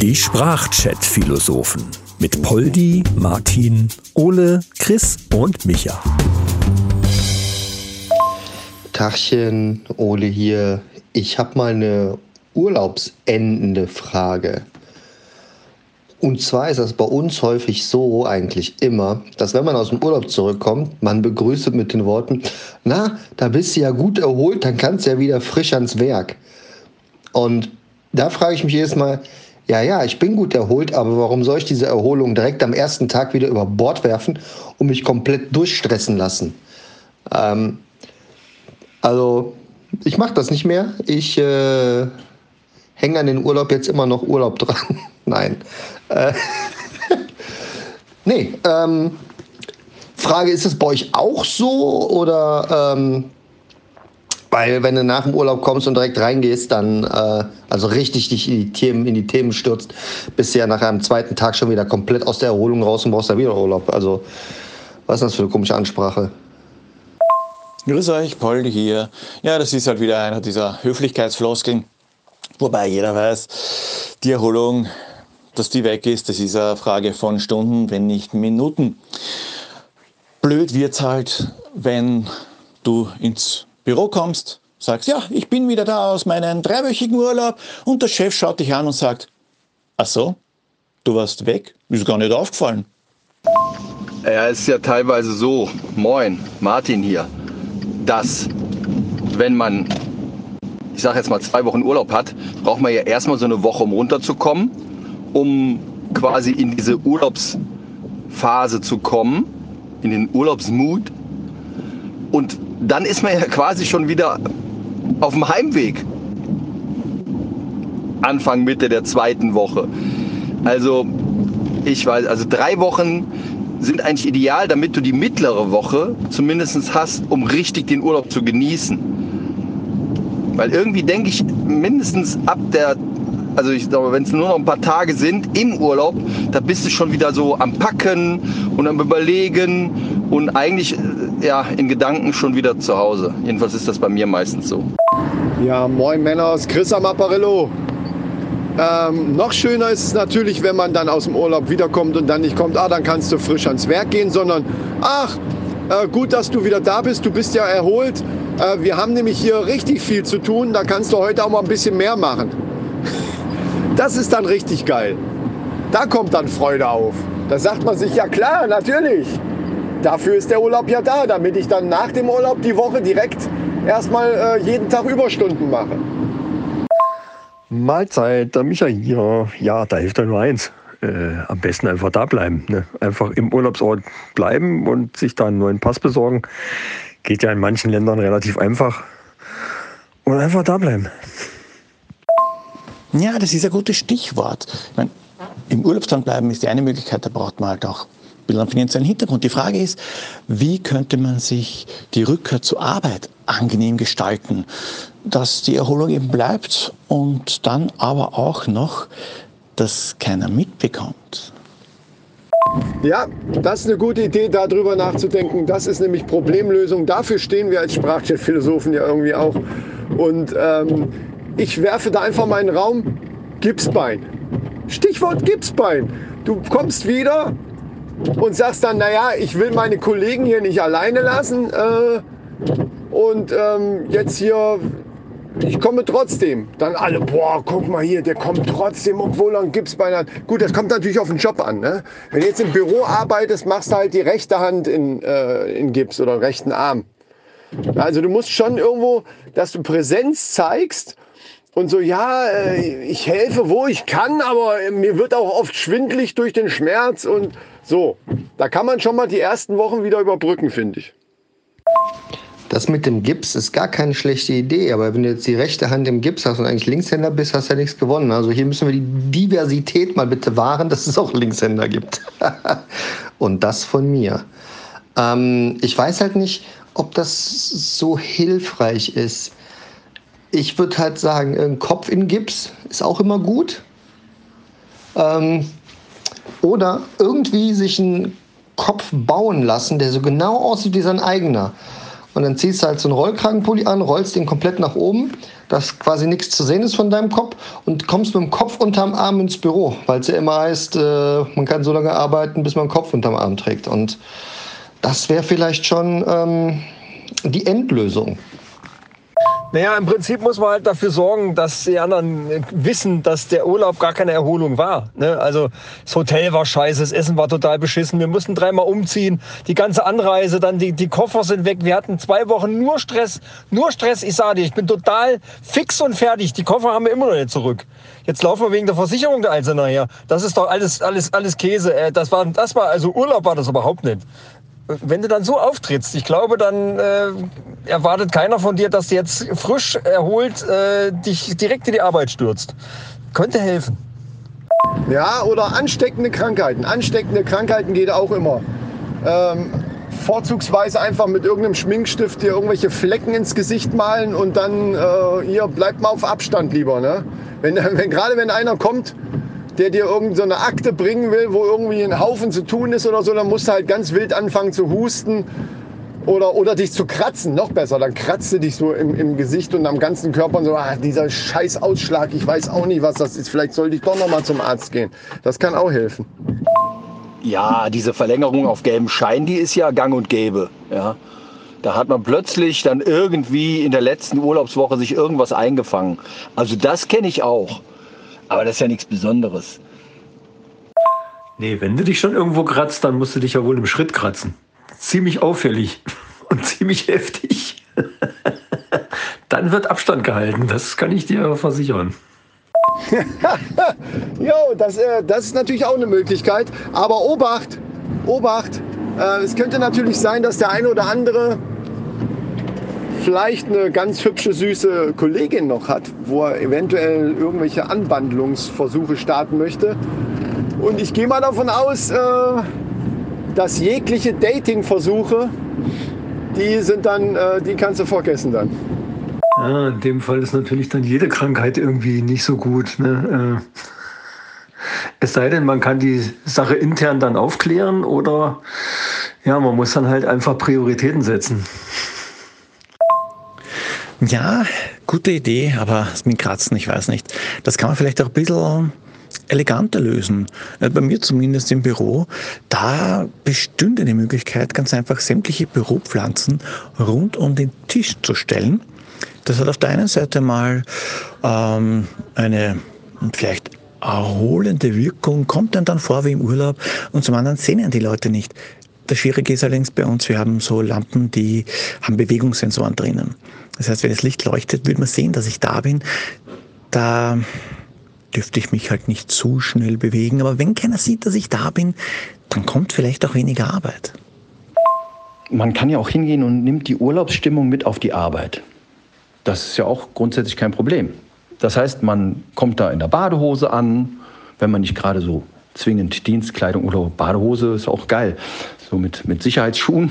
Die Sprachchat-Philosophen mit Poldi, Martin, Ole, Chris und Micha. Tachchen, Ole hier. Ich habe mal eine urlaubsendende Frage. Und zwar ist das bei uns häufig so, eigentlich immer, dass wenn man aus dem Urlaub zurückkommt, man begrüßt mit den Worten, na, da bist du ja gut erholt, dann kannst du ja wieder frisch ans Werk. Und da frage ich mich jedes Mal, ja, ja, ich bin gut erholt, aber warum soll ich diese Erholung direkt am ersten Tag wieder über Bord werfen und mich komplett durchstressen lassen? Ähm, also, ich mache das nicht mehr. Ich äh, hänge an den Urlaub jetzt immer noch Urlaub dran. Nein. Äh, nee, ähm, Frage, ist es bei euch auch so oder ähm, weil wenn du nach dem Urlaub kommst und direkt reingehst, dann äh, also richtig dich in die Themen, in die Themen stürzt, bist du ja nach einem zweiten Tag schon wieder komplett aus der Erholung raus und brauchst da wieder Urlaub. Also, was ist das für eine komische Ansprache? Grüß euch, Paul hier. Ja, das ist halt wieder einer dieser Höflichkeitsfloskeln. Wobei jeder weiß, die Erholung, dass die weg ist, das ist eine Frage von Stunden, wenn nicht Minuten. Blöd wird's halt, wenn du ins Büro kommst, sagst, ja, ich bin wieder da aus meinem dreiwöchigen Urlaub und der Chef schaut dich an und sagt, ach so, du warst weg, ist gar nicht aufgefallen. Es ist ja teilweise so, moin, Martin hier, dass wenn man, ich sage jetzt mal, zwei Wochen Urlaub hat, braucht man ja erstmal so eine Woche, um runterzukommen, um quasi in diese Urlaubsphase zu kommen, in den Urlaubsmut. Und dann ist man ja quasi schon wieder auf dem Heimweg. Anfang, Mitte der zweiten Woche. Also, ich weiß, also drei Wochen sind eigentlich ideal, damit du die mittlere Woche zumindest hast, um richtig den Urlaub zu genießen. Weil irgendwie denke ich, mindestens ab der, also ich glaube, wenn es nur noch ein paar Tage sind im Urlaub, da bist du schon wieder so am Packen und am Überlegen und eigentlich ja, in Gedanken schon wieder zu Hause. Jedenfalls ist das bei mir meistens so. Ja, moin Männer, Chris am Apparillo. Ähm, noch schöner ist es natürlich, wenn man dann aus dem Urlaub wiederkommt und dann nicht kommt, ah, dann kannst du frisch ans Werk gehen, sondern, ach, äh, gut, dass du wieder da bist, du bist ja erholt. Äh, wir haben nämlich hier richtig viel zu tun, da kannst du heute auch mal ein bisschen mehr machen. Das ist dann richtig geil. Da kommt dann Freude auf. Da sagt man sich, ja klar, natürlich. Dafür ist der Urlaub ja da, damit ich dann nach dem Urlaub die Woche direkt erstmal äh, jeden Tag Überstunden mache. Mahlzeit, der Micha hier. Ja, da hilft ja nur eins. Äh, am besten einfach da bleiben. Ne? Einfach im Urlaubsort bleiben und sich da einen neuen Pass besorgen. Geht ja in manchen Ländern relativ einfach. Und einfach da bleiben. Ja, das ist ein gutes Stichwort. Ich meine, Im Urlaubsland bleiben ist die eine Möglichkeit, da braucht man halt auch ein bisschen finanziellen Hintergrund. Die Frage ist, wie könnte man sich die Rückkehr zur Arbeit angenehm gestalten? dass die Erholung eben bleibt und dann aber auch noch, dass keiner mitbekommt. Ja, das ist eine gute Idee, darüber nachzudenken. Das ist nämlich Problemlösung. Dafür stehen wir als Sprachchat-Philosophen ja irgendwie auch. Und ähm, ich werfe da einfach meinen Raum Gipsbein. Stichwort Gipsbein. Du kommst wieder und sagst dann, naja, ich will meine Kollegen hier nicht alleine lassen. Äh, und ähm, jetzt hier ich komme trotzdem. Dann alle, boah, guck mal hier, der kommt trotzdem, obwohl er ein Gipsbein hat. Gut, das kommt natürlich auf den Job an. Ne? Wenn du jetzt im Büro arbeitest, machst du halt die rechte Hand in, äh, in Gips oder rechten Arm. Also du musst schon irgendwo, dass du Präsenz zeigst und so, ja, äh, ich helfe, wo ich kann, aber mir wird auch oft schwindlig durch den Schmerz und so. Da kann man schon mal die ersten Wochen wieder überbrücken, finde ich. Das mit dem Gips ist gar keine schlechte Idee, aber wenn du jetzt die rechte Hand im Gips hast und eigentlich Linkshänder bist, hast du ja nichts gewonnen. Also hier müssen wir die Diversität mal bitte wahren, dass es auch Linkshänder gibt. und das von mir. Ähm, ich weiß halt nicht, ob das so hilfreich ist. Ich würde halt sagen, ein Kopf in Gips ist auch immer gut. Ähm, oder irgendwie sich einen Kopf bauen lassen, der so genau aussieht wie sein eigener Und dann ziehst du halt so einen Rollkragenpulli an, rollst den komplett nach oben, dass quasi nichts zu sehen ist von deinem Kopf und kommst mit dem Kopf unterm Arm ins Büro, weil es ja immer heißt, äh, man kann so lange arbeiten, bis man den Kopf unterm Arm trägt. Und das wäre vielleicht schon ähm, die Endlösung. Naja, im Prinzip muss man halt dafür sorgen, dass die anderen wissen, dass der Urlaub gar keine Erholung war. Ne? Also das Hotel war scheiße, das Essen war total beschissen, wir mussten dreimal umziehen, die ganze Anreise, dann die, die Koffer sind weg. Wir hatten zwei Wochen nur Stress, nur Stress. Ich sage dir, ich bin total fix und fertig. Die Koffer haben wir immer noch nicht zurück. Jetzt laufen wir wegen der Versicherung der Einzelne nachher. Das ist doch alles, alles, alles Käse. Äh, das war, das war, also Urlaub war das überhaupt nicht wenn du dann so auftrittst, ich glaube, dann äh, erwartet keiner von dir, dass du jetzt frisch erholt äh, dich direkt in die Arbeit stürzt. Könnte helfen. Ja, oder ansteckende Krankheiten. Ansteckende Krankheiten geht auch immer. Ähm, vorzugsweise einfach mit irgendeinem Schminkstift dir irgendwelche Flecken ins Gesicht malen und dann, äh, ihr bleibt mal auf Abstand lieber. Ne? Wenn, wenn, gerade wenn einer kommt, der dir irgendeine so Akte bringen will, wo irgendwie ein Haufen zu tun ist oder so, dann musst du halt ganz wild anfangen zu husten oder, oder dich zu kratzen, noch besser. Dann kratzt du dich so im, im Gesicht und am ganzen Körper und so, ah, dieser scheiß Ausschlag, ich weiß auch nicht, was das ist. Vielleicht sollte ich doch noch mal zum Arzt gehen. Das kann auch helfen. Ja, diese Verlängerung auf gelben Schein, die ist ja gang und gäbe. Ja. Da hat man plötzlich dann irgendwie in der letzten Urlaubswoche sich irgendwas eingefangen. Also das kenne ich auch. Aber das ist ja nichts Besonderes. Nee, wenn du dich schon irgendwo kratzt, dann musst du dich ja wohl im Schritt kratzen. Ziemlich auffällig und ziemlich heftig. dann wird Abstand gehalten, das kann ich dir versichern. jo, das, äh, das ist natürlich auch eine Möglichkeit. Aber Obacht, Obacht, äh, es könnte natürlich sein, dass der eine oder andere vielleicht eine ganz hübsche, süße Kollegin noch hat, wo er eventuell irgendwelche Anwandlungsversuche starten möchte. Und ich gehe mal davon aus, äh, dass jegliche Dating-Versuche, die sind dann, äh, die kannst du vergessen dann. Ja, in dem Fall ist natürlich dann jede Krankheit irgendwie nicht so gut. Ne? Äh, es sei denn, man kann die Sache intern dann aufklären oder ja, man muss dann halt einfach Prioritäten setzen. Ja, gute Idee, aber mit Kratzen, ich weiß nicht. Das kann man vielleicht auch ein bisschen eleganter lösen. Bei mir zumindest im Büro, da bestünde die Möglichkeit, ganz einfach sämtliche Büropflanzen rund um den Tisch zu stellen. Das hat auf der einen Seite mal ähm, eine vielleicht erholende Wirkung, kommt dann dann vor wie im Urlaub und zum anderen sehen die Leute nicht. Das Schwierige ist allerdings bei uns, wir haben so Lampen, die haben Bewegungssensoren drinnen. Das heißt, wenn das Licht leuchtet, wird man sehen, dass ich da bin. Da dürfte ich mich halt nicht zu schnell bewegen. Aber wenn keiner sieht, dass ich da bin, dann kommt vielleicht auch weniger Arbeit. Man kann ja auch hingehen und nimmt die Urlaubsstimmung mit auf die Arbeit. Das ist ja auch grundsätzlich kein Problem. Das heißt, man kommt da in der Badehose an, wenn man nicht gerade so zwingend Dienstkleidung oder Badehose ist auch geil so mit, mit Sicherheitsschuhen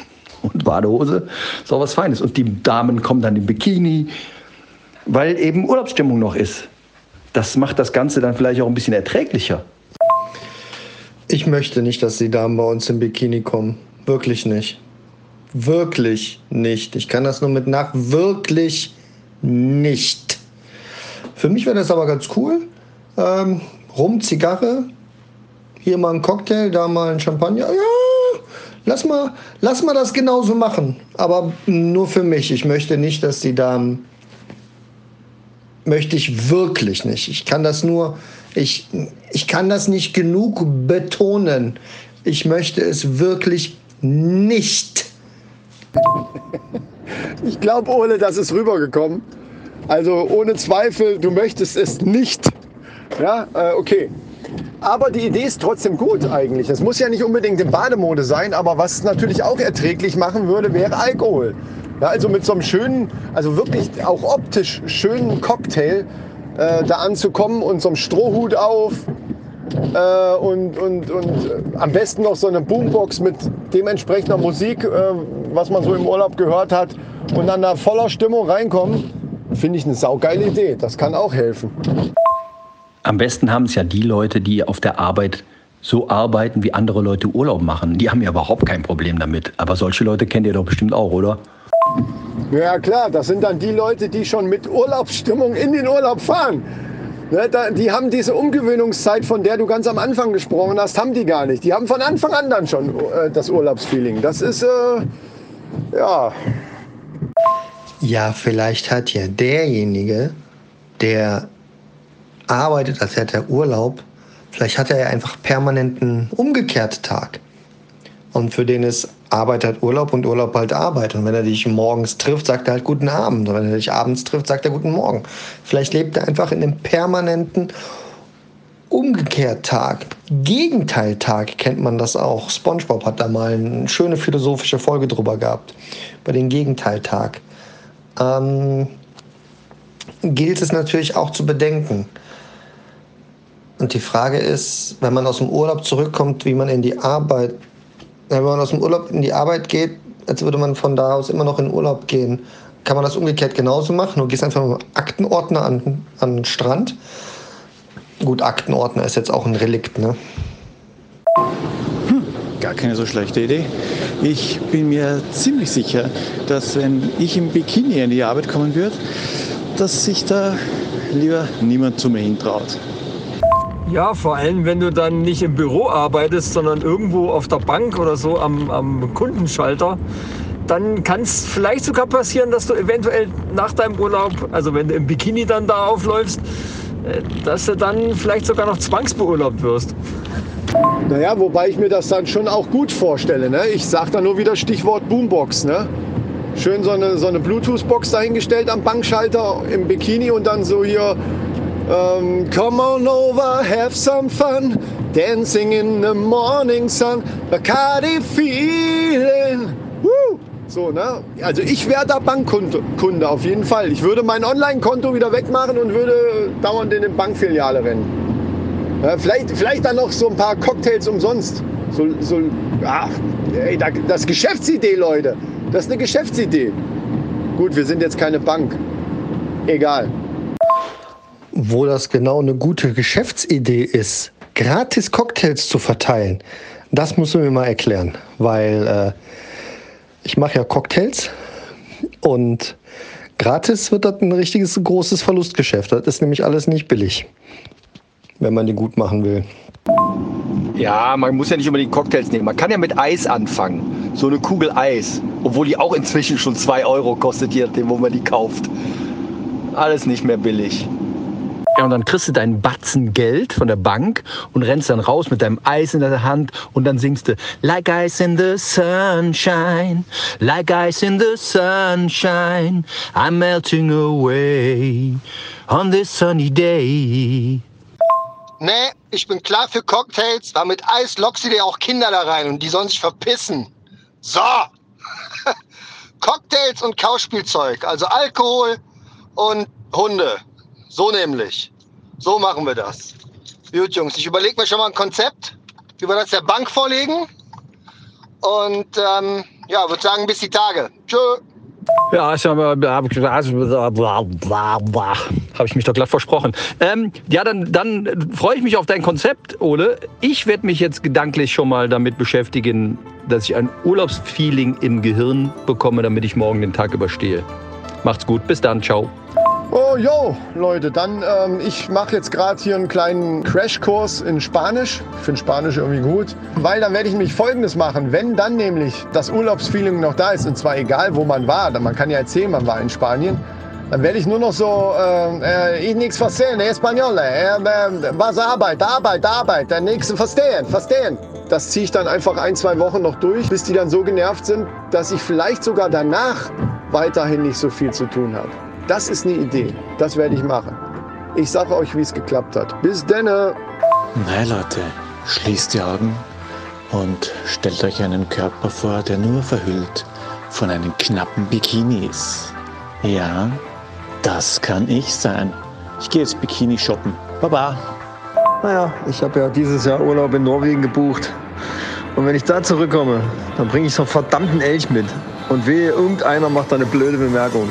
und Badehose, ist auch was Feines. Und die Damen kommen dann im Bikini, weil eben Urlaubsstimmung noch ist. Das macht das Ganze dann vielleicht auch ein bisschen erträglicher. Ich möchte nicht, dass die Damen bei uns im Bikini kommen. Wirklich nicht. Wirklich nicht. Ich kann das nur mit nach. Wirklich nicht. Für mich wäre das aber ganz cool. Ähm, Rum, Zigarre, hier mal ein Cocktail, da mal ein Champagner. Ja, Lass mal, lass mal das genauso machen. Aber nur für mich. Ich möchte nicht, dass die Damen. Möchte ich wirklich nicht. Ich kann das nur. Ich, ich kann das nicht genug betonen. Ich möchte es wirklich nicht. Ich glaube, Ole, das ist rübergekommen. Also ohne Zweifel, du möchtest es nicht. Ja, äh, okay. Aber die Idee ist trotzdem gut eigentlich. Es muss ja nicht unbedingt in Bademode sein, aber was natürlich auch erträglich machen würde, wäre Alkohol. Ja, also mit so einem schönen, also wirklich auch optisch schönen Cocktail äh, da anzukommen und so einem Strohhut auf äh, und, und, und äh, am besten noch so eine Boombox mit dementsprechender Musik, äh, was man so im Urlaub gehört hat und dann da voller Stimmung reinkommen, finde ich eine saugeile Idee. Das kann auch helfen. Am besten haben es ja die Leute, die auf der Arbeit so arbeiten, wie andere Leute Urlaub machen. Die haben ja überhaupt kein Problem damit. Aber solche Leute kennt ihr doch bestimmt auch, oder? Ja klar, das sind dann die Leute, die schon mit Urlaubsstimmung in den Urlaub fahren. Ne, die haben diese Umgewöhnungszeit, von der du ganz am Anfang gesprochen hast, haben die gar nicht. Die haben von Anfang an dann schon äh, das Urlaubsfeeling. Das ist, äh, ja. Ja, vielleicht hat ja derjenige, der arbeitet, als hätte er Urlaub, vielleicht hat er ja einfach permanenten umgekehrt Tag. Und für den ist Arbeit halt Urlaub und Urlaub halt Arbeit. Und wenn er dich morgens trifft, sagt er halt guten Abend. Und wenn er dich abends trifft, sagt er guten Morgen. Vielleicht lebt er einfach in dem permanenten Umgekehrt-Tag. Gegenteiltag kennt man das auch. SpongeBob hat da mal eine schöne philosophische Folge drüber gehabt. Über den Gegenteiltag. Ähm, gilt es natürlich auch zu bedenken. Und die Frage ist, wenn man aus dem Urlaub zurückkommt, wie man in die Arbeit wenn man aus dem Urlaub in die Arbeit geht, als würde man von da aus immer noch in den Urlaub gehen, kann man das umgekehrt genauso machen. Du gehst einfach mit Aktenordner an, an den Strand. Gut, Aktenordner ist jetzt auch ein Relikt, ne? Hm, gar keine so schlechte Idee. Ich bin mir ziemlich sicher, dass wenn ich im Bikini in die Arbeit kommen würde, dass sich da lieber niemand zu mir hintraut. Ja, vor allem, wenn du dann nicht im Büro arbeitest, sondern irgendwo auf der Bank oder so am, am Kundenschalter, dann kann es vielleicht sogar passieren, dass du eventuell nach deinem Urlaub, also wenn du im Bikini dann da aufläufst, äh, dass du dann vielleicht sogar noch zwangsbeurlaubt wirst. Naja, wobei ich mir das dann schon auch gut vorstelle. Ne? Ich sage da nur wieder Stichwort Boombox. Ne? Schön so eine, so eine Bluetooth-Box dahingestellt am Bankschalter im Bikini und dann so hier um, come on over, have some fun, dancing in the morning sun, Bacardi feeling. Woo! So, ne? Also ich wäre da Bankkunde auf jeden Fall. Ich würde mein Online-Konto wieder wegmachen und würde dauernd in eine Bankfiliale rennen. Ja, vielleicht, vielleicht dann noch so ein paar Cocktails umsonst. So, so, ach, ey, das ist Geschäftsidee, Leute. Das ist eine Geschäftsidee. Gut, wir sind jetzt keine Bank. Egal wo das genau eine gute Geschäftsidee ist, gratis Cocktails zu verteilen, das musst du mir mal erklären, weil äh, ich mache ja Cocktails und gratis wird das ein richtiges großes Verlustgeschäft. Das ist nämlich alles nicht billig, wenn man die gut machen will. Ja, man muss ja nicht unbedingt Cocktails nehmen. Man kann ja mit Eis anfangen. So eine Kugel Eis. Obwohl die auch inzwischen schon 2 Euro kostet, je nachdem, wo man die kauft. Alles nicht mehr billig. Ja, und dann kriegst du deinen Batzen Geld von der Bank und rennst dann raus mit deinem Eis in der Hand und dann singst du Like Ice in the Sunshine, like ice in the sunshine, I'm melting away on this sunny day. Nee, ich bin klar für Cocktails, weil mit Eis lockst du dir auch Kinder da rein und die sollen sich verpissen. So! Cocktails und Kauspielzeug, also Alkohol und Hunde. So nämlich. So machen wir das. Gut, Jungs, ich überlege mir schon mal ein Konzept, wie wir das der Bank vorlegen. Und ähm, ja, würde sagen, bis die Tage. Tschö. Ja, ich habe hab ich mich doch glatt versprochen. Ähm, ja, dann, dann freue ich mich auf dein Konzept, Ole. Ich werde mich jetzt gedanklich schon mal damit beschäftigen, dass ich ein Urlaubsfeeling im Gehirn bekomme, damit ich morgen den Tag überstehe. Macht's gut, bis dann, ciao. Oh, yo, Leute, dann, ähm, ich mache jetzt gerade hier einen kleinen Crashkurs in Spanisch. Ich finde Spanisch irgendwie gut, weil dann werde ich nämlich Folgendes machen. Wenn dann nämlich das Urlaubsfeeling noch da ist, und zwar egal, wo man war, man kann ja erzählen, man war in Spanien, dann werde ich nur noch so, äh, ich nichts verstehen, Español, äh, äh, was Arbeit, Arbeit, Arbeit, der nächste verstehen, verstehen. Das ziehe ich dann einfach ein, zwei Wochen noch durch, bis die dann so genervt sind, dass ich vielleicht sogar danach weiterhin nicht so viel zu tun habe. Das ist eine Idee. Das werde ich machen. Ich sage euch, wie es geklappt hat. Bis denne. Na Leute, schließt die Augen und stellt euch einen Körper vor, der nur verhüllt von einem knappen Bikini ist. Ja, das kann ich sein. Ich gehe jetzt Bikini shoppen. Baba. Naja, ich habe ja dieses Jahr Urlaub in Norwegen gebucht. Und wenn ich da zurückkomme, dann bringe ich so einen verdammten Elch mit. Und wehe, irgendeiner macht da eine blöde Bemerkung.